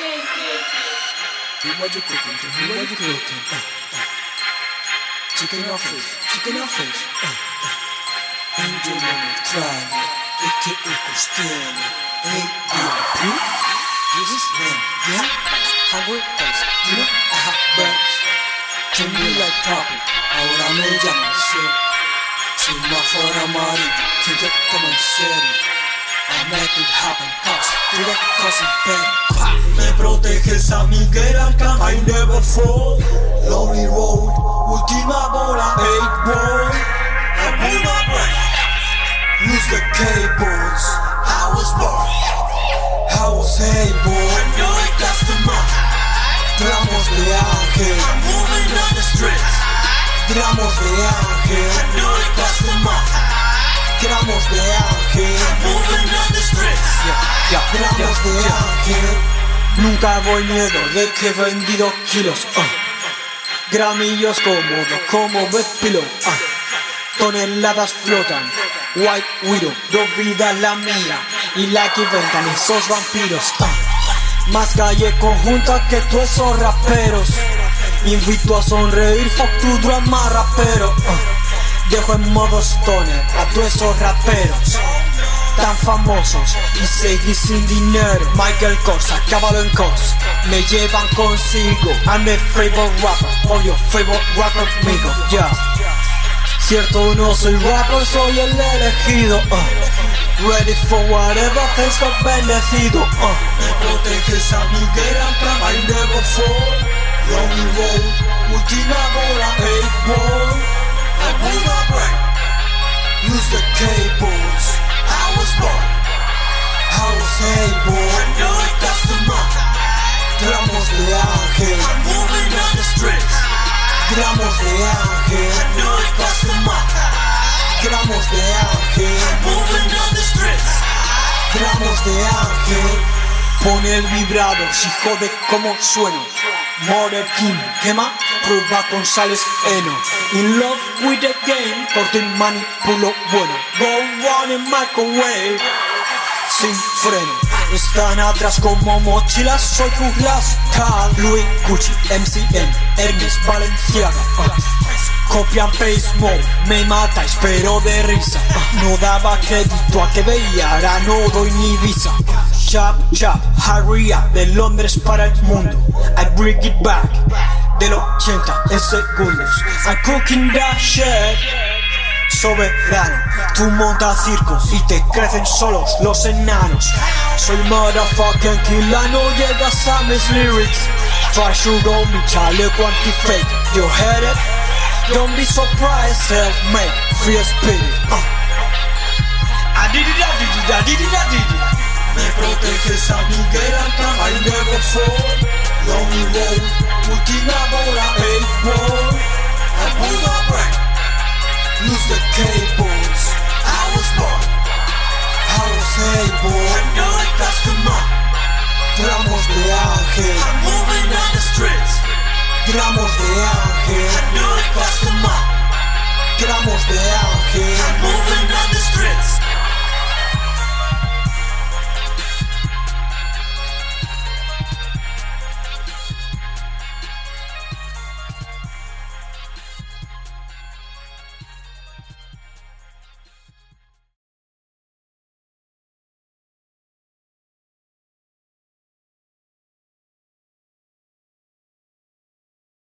Tell me what you cooking, tell me what you cooking. Uh, uh. Chicken or fish, chicken or fish. Uh, uh. Angel on the cry, aka Costello, A.I.P. This is them, yeah? Hungry Days, you know I have birds. Treat me like topic, ahora me llaman ser. Semáforo amarillo, quien te toma en serio. It happen, cause to the cousin petty. Me proteges a Miguel Arcángel I never fall. Lonely road, última bola, Eight ball. I pull my brain lose the cables. I was born. I was able, I know it that's the money tramos de ángel, I'm moving on the streets. Tramos de ángel, I know it that's the money tramos de ángel, Nunca voy miedo de que he vendido kilos. Gramillos cómodos como Bedpillow. ah. Toneladas flotan. White Widow, dos vidas la mía y la que vengan esos vampiros. Más calle conjunta que tú esos raperos. Invito a sonreír, fuck tu drama rapero. Dejo en modo stoner a todos esos raperos tan famosos y seguí sin dinero. Michael Kors, acábalo en Kors, me llevan consigo. I'm the favorite rapper, or your favorite rapper, amigo, yeah. Cierto, no soy rapper, soy el elegido. uh. Ready for whatever, thanks for bendecido. uh. Me proteges a Miguel Arcángel I never fall Lonely road, última bola, Eight ball I pull my brain use the cables. I was able, I know it that's the money gramos de ángel, gramos de ángel, money gramos de ángel. Gramos de ángel. Pone el vibrador, si jode como sueno. More King, quema, prueba con sales heno. In love with the game, corte manipulo bueno. Go on in microwave, sin freno. Están atrás como mochilas, soy last call. Louis Gucci, MCM, Hermes, Balenciaga. ah. Copy and paste mode, me matáis pero de risa No daba crédito a que veía, ahora no doy ni visa Chap chap, hurry up, de Londres para el mundo I bring it back, del 80 en segundos I'm cooking that shit Soberano, tú montas circos y te crecen solos los enanos Soy motherfucking killer, no llegas a mis lyrics Try to roll me, chaleco anti-fake You heard it? Don't be surprised, self-made, free spirit. Uh. I did it. Me proteges a Miguel Arcángel I never road, última bola, Eight the cables. I was born I was able, I know it that's the money gramos de ángel, I'm moving on the streets. Gramos de ángel, I know it that's the money gramos de ángel, Moving on the streets